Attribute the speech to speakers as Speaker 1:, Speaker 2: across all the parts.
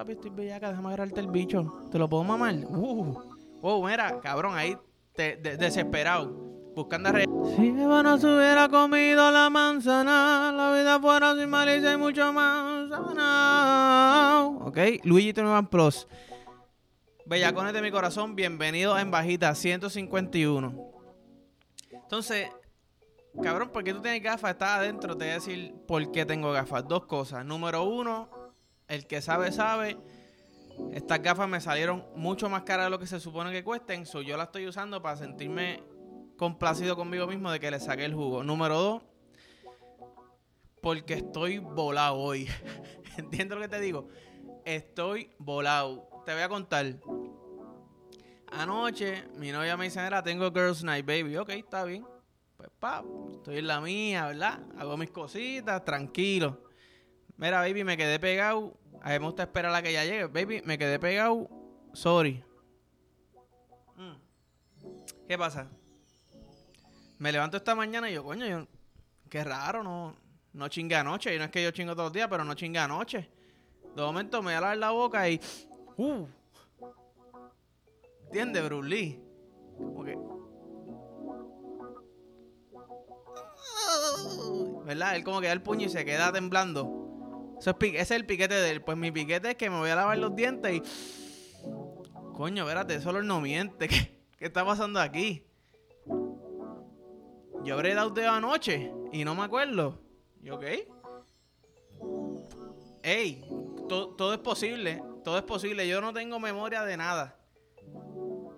Speaker 1: papi, estoy bellaca, déjame agarrarte el bicho. ¿Te lo puedo mamar? Uh. Oh, mira, cabrón, ahí te, de- desesperado. Buscando re... Si Eva no se hubiera comido la manzana, la vida fuera sin malicia y mucho más. Ok, Luigi One Plus. Bellacones de mi corazón, bienvenido en bajita 151. Entonces, cabrón, ¿por qué tú tienes gafas? Estás adentro, te voy a decir por qué tengo gafas. Dos cosas. Número uno, el que sabe, sabe. Estas gafas me salieron mucho más caras de lo que se supone que cuesten. So, yo las estoy usando para sentirme complacido conmigo mismo de que le saqué el jugo. Número dos, porque estoy volado hoy. ¿Entiendes lo que te digo? Estoy volado. Te voy a contar. Anoche mi novia me dice, mira, tengo Girls Night, baby. Ok, está bien. Pues pa, estoy en la mía, ¿verdad? Hago mis cositas, tranquilo. Mira, baby, me quedé pegado. A mí me gusta esperar a la que ya llegue. Baby, me quedé pegado. Sorry. Mm. ¿Qué pasa? Me levanto esta mañana y yo, coño, yo, qué raro, no, no chingue anoche. Y no es que yo chingo todos los días, pero no chingue anoche. De momento me voy a lavar la boca y. ¡Uh! ¿Entiendes, Bruce Lee? Como que. ¿Verdad? Él como que da el puño y se queda temblando. Eso es ese es el piquete de él. Pues mi piquete es que me voy a lavar los dientes y. Coño, espérate, eso no miente. ¿Qué, está pasando aquí? Yo habré dado dedo anoche y no me acuerdo. ¿Y ok? Ey, to- todo es posible. Todo es posible. Yo no tengo memoria de nada.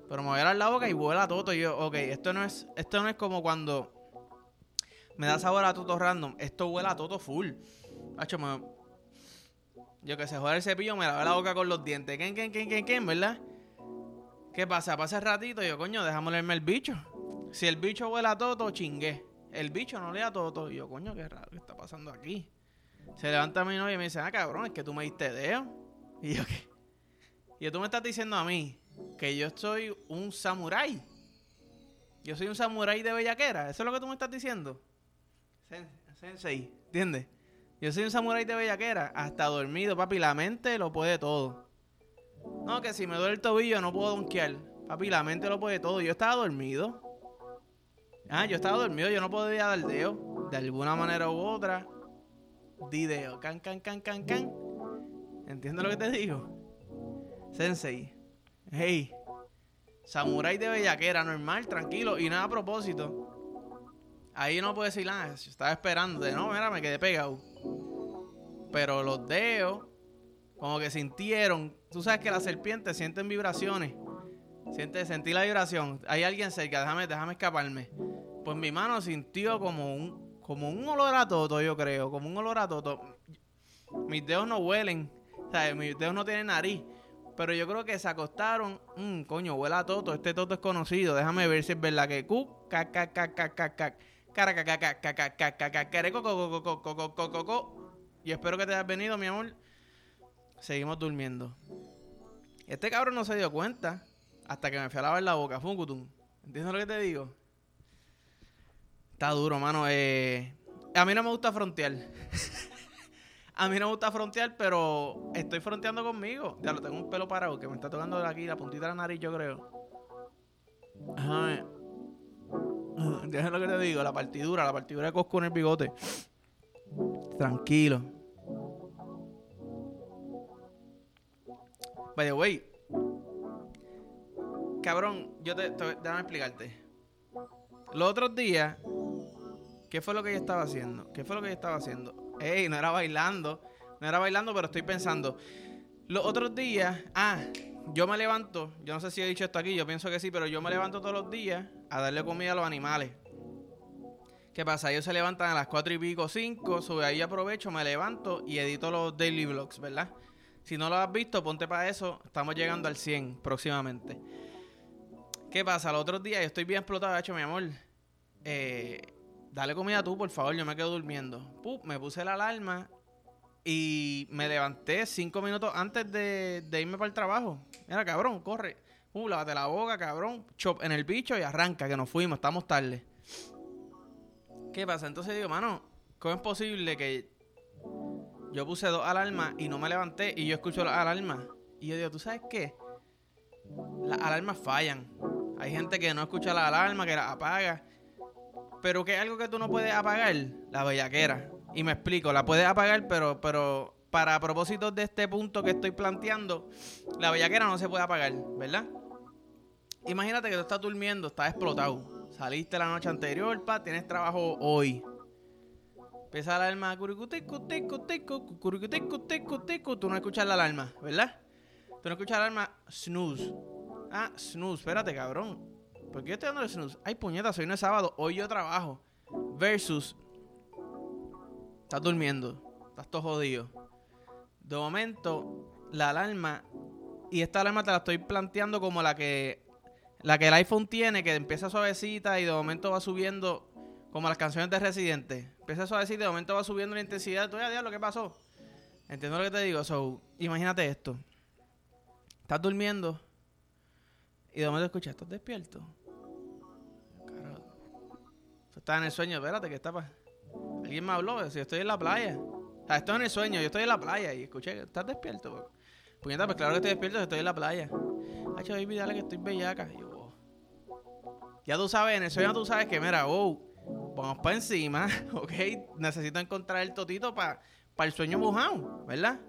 Speaker 1: Pero me voy a dar la boca y vuela todo. Y yo, ok, esto no es, esto no es como cuando me da sabor a toto random. Esto huele a toto full. Hacho, me- yo que se joder el cepillo, me lavé la boca con los dientes. ¿Quién, quién, quién, quién, quién, verdad? ¿Qué pasa? Pasa el ratito y yo, coño, déjame leerme el bicho. Si el bicho huele a toto, chingué. El bicho no lee a toto. Y yo, coño, qué raro, ¿qué está pasando aquí? Se levanta mi novia y me dice, ah, cabrón, es que tú me diste dedo. Y yo, ¿qué? Y tú me estás diciendo a mí que yo soy un samurái. Yo soy un samurái de bellaquera. ¿Eso es lo que tú me estás diciendo? Sen- Sensei, ¿entiendes? Yo soy un samurái de bellaquera. Hasta dormido, papi. La mente lo puede todo. No, que si me duele el tobillo no puedo donkear. Papi, la mente lo puede todo. Yo estaba dormido. Ah, yo estaba dormido. Yo no podía dar dedo. De alguna manera u otra. Di dedo. Can, can, can, can, can. ¿Entiendes lo que te digo? Sensei. Hey. Samurai de bellaquera, normal, tranquilo. Y nada a propósito. Ahí no puedo decir nada. Yo estaba esperando. No, mira, me quedé pegado. Pero los dedos, como que sintieron. Tú sabes que las serpientes sienten vibraciones. Siente, sentí la vibración. Hay alguien cerca, déjame, déjame escaparme. Pues mi mano sintió como un, como un olor a toto, yo creo. Como un olor a toto. Mis dedos no huelen. Sea, mis dedos no tienen nariz. Pero yo creo que se acostaron. Mmm, coño, huele a toto. Este toto es conocido. Déjame ver si es verdad que. Cu, y espero que te hayas venido, mi amor. Seguimos durmiendo. Este cabrón no se dio cuenta hasta que me fui a lavar la boca. Funkutum. ¿Entiendes lo que te digo? Está duro, mano. Eh, a mí no me gusta frontear. a mí no me gusta frontear, pero estoy fronteando conmigo. Ya lo tengo un pelo parado que me está tocando aquí la puntita de la nariz, yo creo. Déjame. Eh. Déjame lo que te digo, la partidura, la partidura de Cosco en el bigote. Tranquilo. By the way, cabrón, yo te, te- déjame explicarte. Los otros días, ¿qué fue lo que yo estaba haciendo? ¿Qué fue lo que yo estaba haciendo? Ey, no era bailando, no era bailando, pero estoy pensando. Los otros días, ah, yo me levanto, yo no sé si he dicho esto aquí, yo pienso que sí, pero yo me levanto todos los días a darle comida a los animales. ¿Qué pasa? Ellos se levantan a las 4 y pico, 5, sobre ahí aprovecho, me levanto y edito los daily vlogs, ¿verdad? Si no lo has visto, ponte para eso, estamos llegando al 100 próximamente. ¿Qué pasa? Los otros días yo estoy bien explotado, hecho, mi amor. Eh, dale comida tú, por favor, yo me quedo durmiendo. Pup, me puse la alarma y me levanté cinco minutos antes de, de irme para el trabajo. Mira, cabrón, corre. Uh, lávate la boca, cabrón. Chop en el bicho y arranca, que nos fuimos, estamos tarde. ¿Qué pasa? Entonces digo, mano, ¿cómo es posible que yo puse dos alarmas y no me levanté y yo escucho las alarmas. Y yo digo, ¿tú sabes qué? Las alarmas fallan. Hay gente que no escucha la alarma, que la apaga. Pero que es algo que tú no puedes apagar, la bellaquera. Y me explico, la puedes apagar, pero, pero para propósitos de este punto que estoy planteando, la bellaquera no se puede apagar, ¿verdad? Imagínate que tú estás durmiendo, estás explotado. Saliste la noche anterior, pa, tienes trabajo hoy. Empieza la alarma, tú no escuchas la alarma, ¿verdad? Tú no escuchas la alarma, snooze. Ah, snooze, espérate, cabrón. ¿Por qué yo estoy dando el snooze? Ay, puñeta, hoy no es sábado, hoy yo trabajo. Versus, estás durmiendo, estás todo jodido. De momento, la alarma, y esta alarma te la estoy planteando como la que, la que el iPhone tiene, que empieza suavecita y de momento va subiendo como las canciones de Residente. Empieza suavecita y de momento va subiendo la intensidad. Tú ya, diablo, ¿qué pasó? Entiendo lo que te digo. So, imagínate esto. Estás durmiendo y de momento escuchas, ¿estás despierto? Estás en el sueño, espérate, ¿qué está? Alguien me habló, si estoy en la playa. O sea, estoy en el sueño, yo estoy en la playa y escuché, ¿estás despierto? Puñeta, pues claro que estoy despierto, estoy en la playa. Hacho, baby, dale que estoy bellaca. Ya tú sabes, en el sueño tú sabes que, mira, wow, vamos para encima, ¿ok? Necesito encontrar el totito para el sueño mojado, ¿verdad?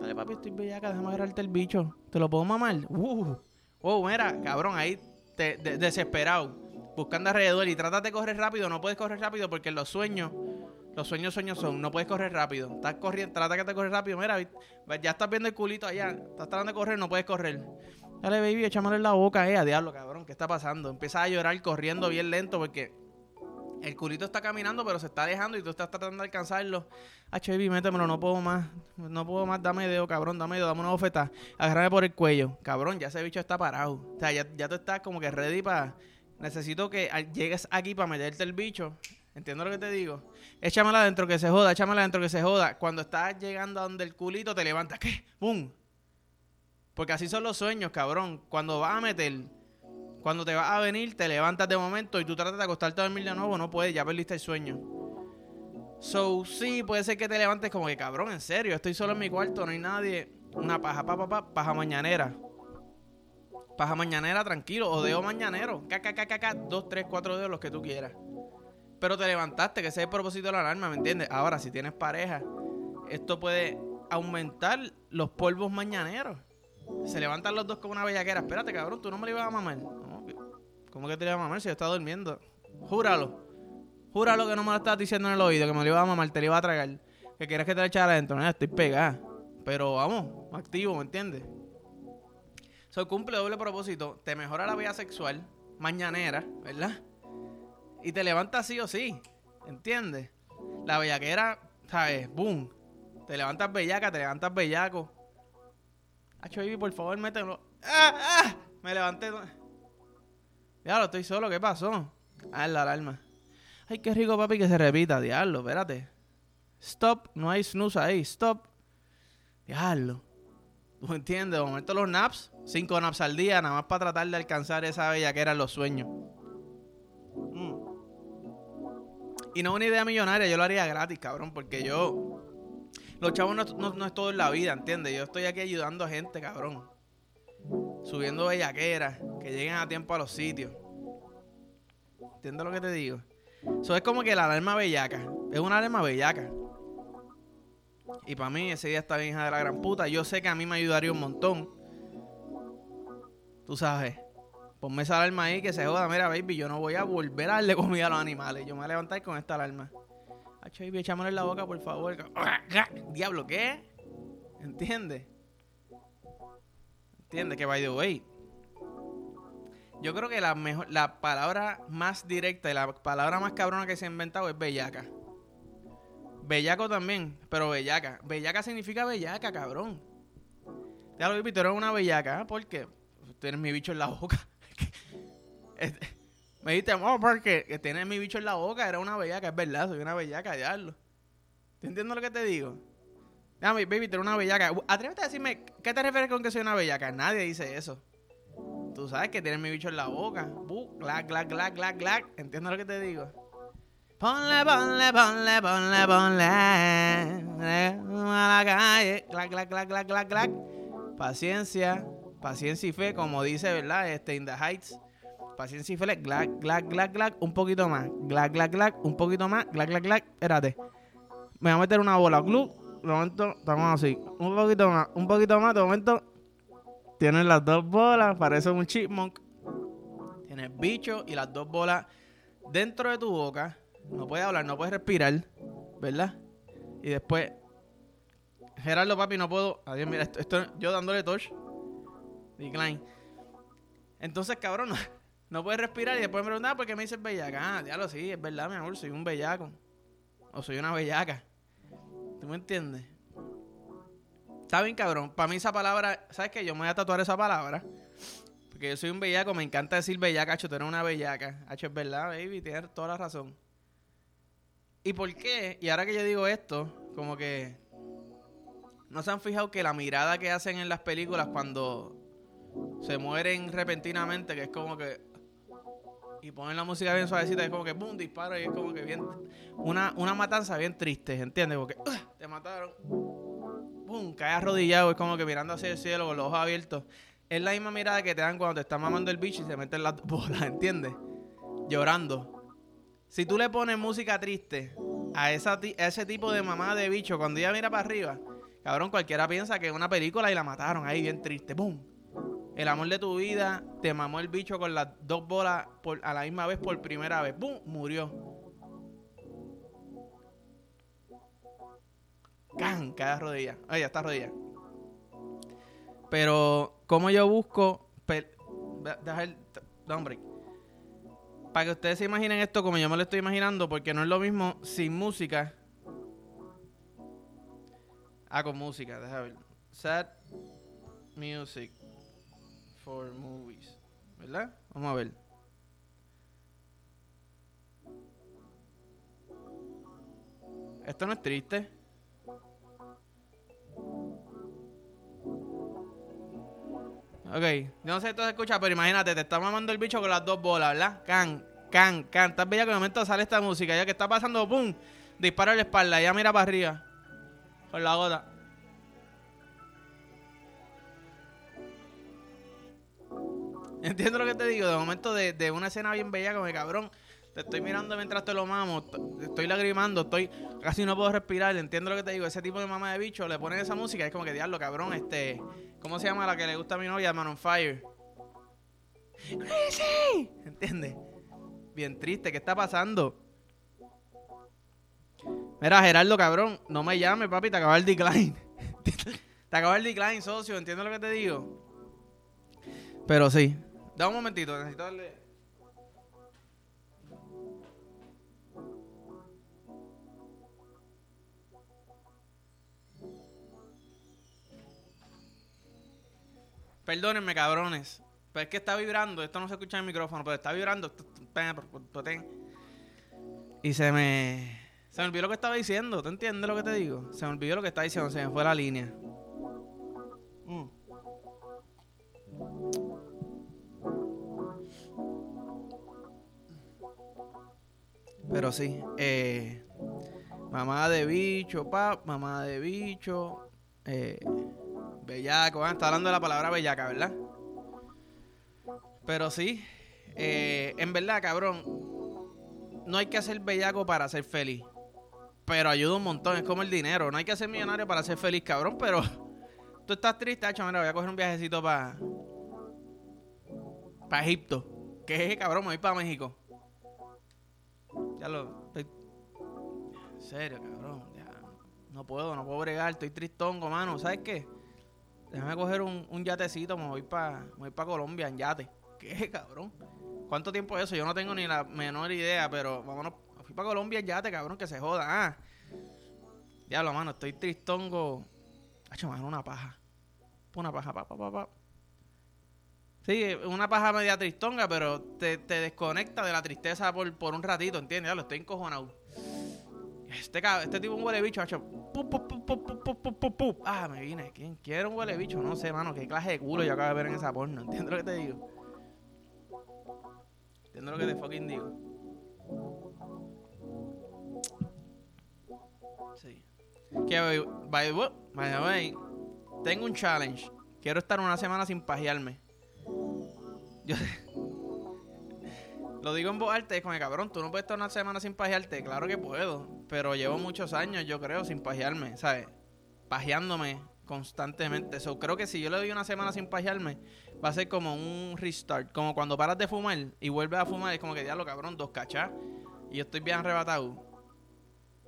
Speaker 1: Dale, papi, estoy bellaca, déjame agarrarte el bicho. ¿Te lo puedo mamar? Uh, wow, mira, cabrón, ahí te, desesperado, buscando alrededor y trata de correr rápido. No puedes correr rápido porque los sueños, los sueños, sueños son, no puedes correr rápido. Estás corriendo, trata que te corres rápido. Mira, ya estás viendo el culito allá, estás tratando de correr, no puedes correr. Dale, baby, échamelo en la boca, eh, a diablo, cabrón, ¿qué está pasando? Empieza a llorar corriendo bien lento porque el culito está caminando, pero se está alejando y tú estás tratando de alcanzarlo. HB, métemelo, no puedo más. No puedo más, dame dedo, cabrón, dame dedo, dame una bofeta. Agárrame por el cuello. Cabrón, ya ese bicho está parado. O sea, ya, ya tú estás como que ready para. Necesito que llegues aquí para meterte el bicho. ¿Entiendo lo que te digo? Échamela adentro que se joda, échamela adentro que se joda. Cuando estás llegando a donde el culito te levantas, ¿qué? ¡Bum! Porque así son los sueños, cabrón. Cuando vas a meter cuando te vas a venir, te levantas de momento y tú tratas de acostarte a dormir de nuevo, no puedes, ya perdiste el sueño. So, sí, puede ser que te levantes como que cabrón, en serio, estoy solo en mi cuarto, no hay nadie. Una paja, pa, pa, paja mañanera. Paja mañanera, tranquilo, o dedo mañanero. Caca, dos, tres, cuatro dedos, los que tú quieras. Pero te levantaste, que ese es el propósito de la alarma, ¿me entiendes? Ahora, si tienes pareja, esto puede aumentar los polvos mañaneros. Se levantan los dos como una bellaquera. Espérate, cabrón, tú no me lo ibas a mamar. ¿Cómo que te lo ibas a mamar si yo estaba durmiendo? Júralo. Júralo que no me lo estás diciendo en el oído, que me lo iba a mamar, te lo iba a tragar. Que quieres que te lo echara adentro. No, estoy pegada. Pero vamos, activo, ¿me entiendes? Soy cumple doble propósito. Te mejora la vida sexual, mañanera, ¿verdad? Y te levanta sí o sí. ¿Entiendes? La bellaquera, ¿sabes? Boom. Te levantas bellaca, te levantas bellaco. Por favor, mételo. ¡Ah! ¡Ah! Me levanté. Diablo, estoy solo, ¿qué pasó? Ah, la alarma. Ay, qué rico, papi, que se repita. Diablo, espérate. Stop, no hay snooze ahí. Stop. Diablo. ¿Tú entiendes? De momento los naps, cinco naps al día, nada más para tratar de alcanzar esa bella que eran los sueños. Mm. Y no es una idea millonaria, yo lo haría gratis, cabrón, porque yo los chavos no, es todo en la vida, ¿entiendes? Yo estoy aquí ayudando a gente, cabrón. Subiendo bellaqueras, que lleguen a tiempo a los sitios. ¿Entiendes lo que te digo? Eso es como que la alarma bellaca. Es una alarma bellaca. Y para mí ese día está bien hija de la gran puta. Yo sé que a mí me ayudaría un montón. Tú sabes. Ponme esa alarma ahí que se joda. Mira, baby, yo no voy a volver a darle comida a los animales. Yo me voy a levantar con esta alarma. Hacho, echámosle en la boca, por favor. Diablo, ¿qué? ¿Entiendes? ¿Entiendes? Que by the way. Yo creo que la mejor, la palabra más directa y la palabra más cabrona que se ha inventado es bellaca. Bellaco también, pero bellaca. Bellaca significa bellaca, cabrón. Ya lo vi, tú eres una bellaca. ¿eh? ¿Por qué? Mi bicho en la boca. Este, me dijiste, amor, porque tiene mi bicho en la boca, era una bellaca, es verdad, soy una bellaca, diablo. ¿Te entiendes lo que te digo? Dame, baby, tú eres una bellaca. Atrévete a decirme, ¿qué te refieres con que soy una bellaca? Nadie dice eso. Tú sabes que tienes mi bicho en la boca. Uh, glac, glac, glac, glac, glac. ¿Entiendes lo que te digo? Ponle, ponle, ponle, ponle, ponle. A la calle. Clac, clac, clac, clac, clac, clac. Paciencia, paciencia y fe, como dice, ¿verdad? Este, in the heights. Paciencia y fe, glac, glac, glac, glac, un poquito más. Glac, glac, glac, un poquito más. Glac, glac, glac. Espérate. Me voy a meter una bola. Club. De momento, estamos así. Un poquito más, un poquito más. De momento, tienes las dos bolas. Parece un chipmunk. Tienes bicho y las dos bolas dentro de tu boca no puedes hablar, no puedes respirar, ¿verdad? Y después, Gerardo, papi, no puedo. Adiós, mira, esto, yo dándole touch. Decline. Entonces, cabrón, no, puedes respirar y después me preguntan, ah, ¿por qué me dices bellaca? Ah, diablo, sí, es verdad, mi amor, soy un bellaco. O soy una bellaca. ¿Tú me entiendes? Está bien, cabrón. Para mí esa palabra, ¿sabes qué? Yo me voy a tatuar esa palabra. Porque yo soy un bellaco, me encanta decir bellaca, hacho, tú eres una bellaca. Hacho, es verdad, baby, tienes toda la razón. ¿Y por qué? Y ahora que yo digo esto, como que no se han fijado que la mirada que hacen en las películas cuando se mueren repentinamente, que es como que y ponen la música bien suavecita, es como que boom, disparo y es como que bien una, una matanza bien triste, ¿entiendes? Porque te mataron. Boom, cae arrodillado, es como que mirando hacia el cielo con los ojos abiertos. Es la misma mirada que te dan cuando te están mamando el bicho y se meten las bolas, ¿entiendes? Llorando. Si tú le pones música triste a, esa ese tipo de mamá de bicho, cuando ella mira para arriba, cabrón, cualquiera piensa que es una película y la mataron ahí bien triste. ¡Bum! El amor de tu vida te mamó el bicho con las dos bolas a la misma vez por primera vez. ¡Bum! Murió. ¡Can! Cada rodilla. Ay, ya está rodilla. Pero, ¿cómo yo busco? Deja el. hombre para que ustedes se imaginen esto como yo me lo estoy imaginando, porque no es lo mismo sin música. Ah, con música, déjame ver. Sad music for movies. ¿Verdad? Vamos a ver. Esto no es triste. Ok, no sé si tú se escucha, pero imagínate, te está mamando el bicho con las dos bolas, ¿verdad? Can, can, can. Estás bella que de momento sale esta música, ya que está pasando, ¡pum! Dispara en la espalda, ya mira para arriba. Con la gota. Entiendo lo que te digo, de momento de, de una escena bien bella como de cabrón. Te estoy mirando mientras te lo mamo, estoy lagrimando, estoy casi no puedo respirar, entiendo lo que te digo, ese tipo de mamá de bicho le ponen esa música y es como que diablo, cabrón, este, ¿cómo se llama la que le gusta a mi novia? Man on Fire. Crazy, ¿entiendes? Bien triste, ¿qué está pasando? Mira, Gerardo, cabrón, no me llames, papi, te acaba el decline. te acaba el decline, socio, entiendo lo que te digo. Pero sí, da un momentito, necesito darle Perdónenme, cabrones. Pero es que está vibrando. Esto no se escucha en el micrófono, pero está vibrando. Y se me. Se me olvidó lo que estaba diciendo. ¿Tú entiendes lo que te digo? Se me olvidó lo que estaba diciendo. Se me fue la línea. Pero sí. Eh, mamá de bicho, pap. Mamá de bicho. Eh. Bellaco, ah, está hablando de la palabra bellaca, ¿verdad? Pero sí, eh, en verdad, cabrón, no hay que ser bellaco para ser feliz. Pero ayuda un montón, es como el dinero. No hay que ser millonario para ser feliz, cabrón, pero tú estás triste, hacho, mira, voy a coger un viajecito para para Egipto. ¿Qué es, cabrón? Me voy para México. Ya lo estoy... En serio, cabrón. Ya, no puedo, no puedo bregar, estoy tristongo, mano. ¿Sabes qué? Déjame coger un, un yatecito, me voy para pa Colombia en yate. ¿Qué, cabrón? ¿Cuánto tiempo es eso? Yo no tengo ni la menor idea, pero vámonos. Fui para Colombia en yate, cabrón, que se joda. Ah. Diablo, mano, estoy tristongo. Hacho, mano, una paja. Una paja, pa, pa, pa, pa. Sí, una paja media tristonga, pero te, te desconecta de la tristeza por, por un ratito, ¿entiendes? Ya lo estoy encojonado. Este, este tipo un huele bicho, macho. Ah, me vine. ¿Quién quiere un huele bicho? No sé, mano. Qué clase de culo yo acabo de ver en esa porno. ¿Entiendes lo que te digo? ¿Entiendes lo que te fucking digo? Sí. Que, by, the way, tengo un challenge. Quiero estar una semana sin pajearme. Yo lo digo en voz alta, es como cabrón, tú no puedes estar una semana sin pajearte. Claro que puedo, pero llevo muchos años, yo creo, sin pajearme, ¿sabes? Pajeándome constantemente. So, creo que si yo le doy una semana sin pajearme, va a ser como un restart. Como cuando paras de fumar y vuelves a fumar, es como que diablo, cabrón, dos cachas. Y yo estoy bien arrebatado.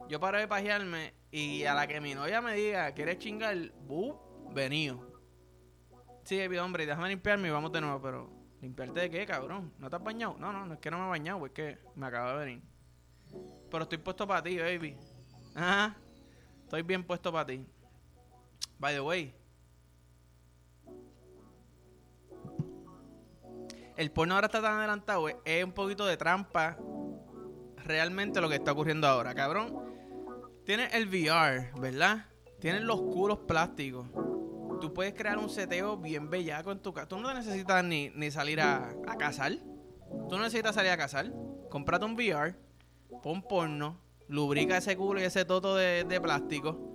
Speaker 1: Yo paro de pajearme y a la que mi novia me diga, ¿quieres chingar? ¡Bu! Venido. Sí, hombre, déjame limpiarme y vamos de nuevo, pero ¿limpiarte de qué, cabrón? ¿No te has bañado? No, no, no es que no me he bañado, es que me acabo de venir. Pero estoy puesto para ti, baby. Ajá. Estoy bien puesto para ti. By the way. El porno ahora está tan adelantado, es un poquito de trampa realmente lo que está ocurriendo ahora, cabrón. Tienes el VR, ¿verdad? Tienes los culos plásticos. Tú puedes crear un seteo bien bellaco en tu casa. Tú no necesitas ni, salir a, a cazar. Tú no necesitas salir a cazar. Comprate un VR, pon porno, lubrica ese culo y ese toto de, de plástico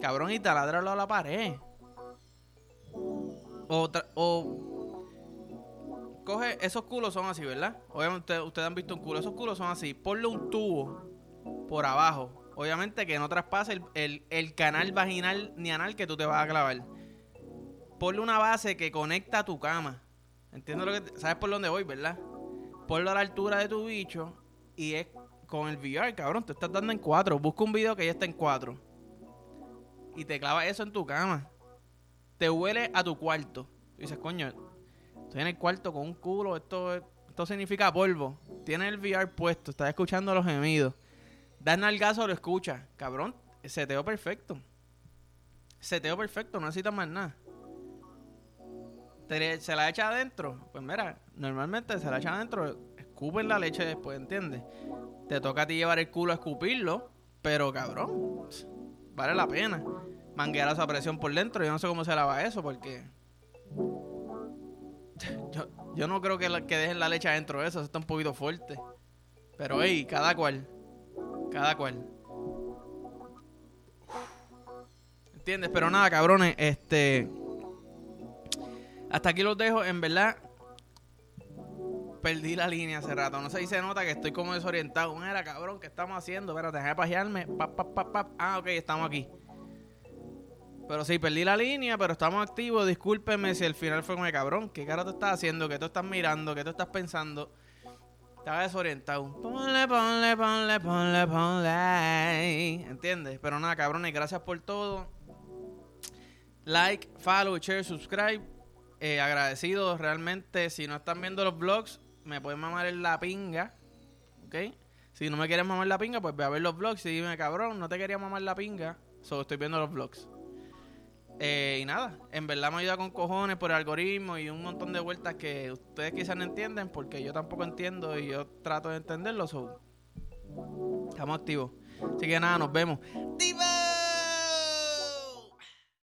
Speaker 1: Cabrón, y taladralo a la pared. O, o coge, esos culos son así, ¿verdad? Obviamente ustedes han visto un culo, esos culos son así. Ponle un tubo por abajo. Obviamente que no traspase el, canal vaginal ni anal que tú te vas a clavar. Ponle una base que conecta a tu cama. ¿Entiendes lo que sabes por dónde voy, verdad? Ponlo a la altura de tu bicho y es con el VR, cabrón, te estás dando en cuatro. Busca un video que ya está en cuatro y te clavas eso en tu cama. Te huele a tu cuarto. Y dices, coño, estoy en el cuarto con un culo, esto, esto significa polvo. Tienes el VR puesto, estás escuchando los gemidos. Das nalgazo, lo escucha Cabrón, seteo perfecto. Seteo perfecto, no necesitas más nada. Se la echa adentro. Pues mira, normalmente se la echa adentro, escupen la leche después, ¿entiendes? Te toca a ti llevar el culo a escupirlo, pero cabrón, vale la pena manguear esa presión por dentro. Yo no sé cómo se lava eso porque. Yo, no creo que, que dejen la leche adentro de eso, eso está un poquito fuerte. Pero, hey, cada cual. Cada cual. ¿Entiendes? Pero nada, cabrones, este. Hasta aquí los dejo, en verdad. Perdí la línea hace rato. No sé si se nota que estoy como desorientado. Mira, cabrón, ¿qué estamos haciendo? Espérate, déjame pajearme. Ah, ok, estamos aquí. Pero sí, perdí la línea, pero estamos activos. Discúlpeme si el final fue como de cabrón. ¿Qué cara tú estás haciendo? ¿Qué tú estás mirando? ¿Qué tú estás pensando? Estaba desorientado. Ponle, ponle, ponle, ponle, ponle. ¿Entiendes? Pero nada, cabrones, gracias por todo. Like, follow, share, subscribe. Eh, agradecido realmente. Si no están viendo los vlogs, me pueden mamar en la pinga. ¿Ok? Si no me quieres mamar la pinga, pues ve a ver los vlogs y dime, cabrón, no te quería mamar la pinga. Solo estoy viendo los vlogs. Eh, y nada, en verdad me ayuda con cojones por el algoritmo y un montón de vueltas que ustedes quizás no entienden porque yo tampoco entiendo y yo trato de entenderlo. estamos activos. Así que nada, nos vemos.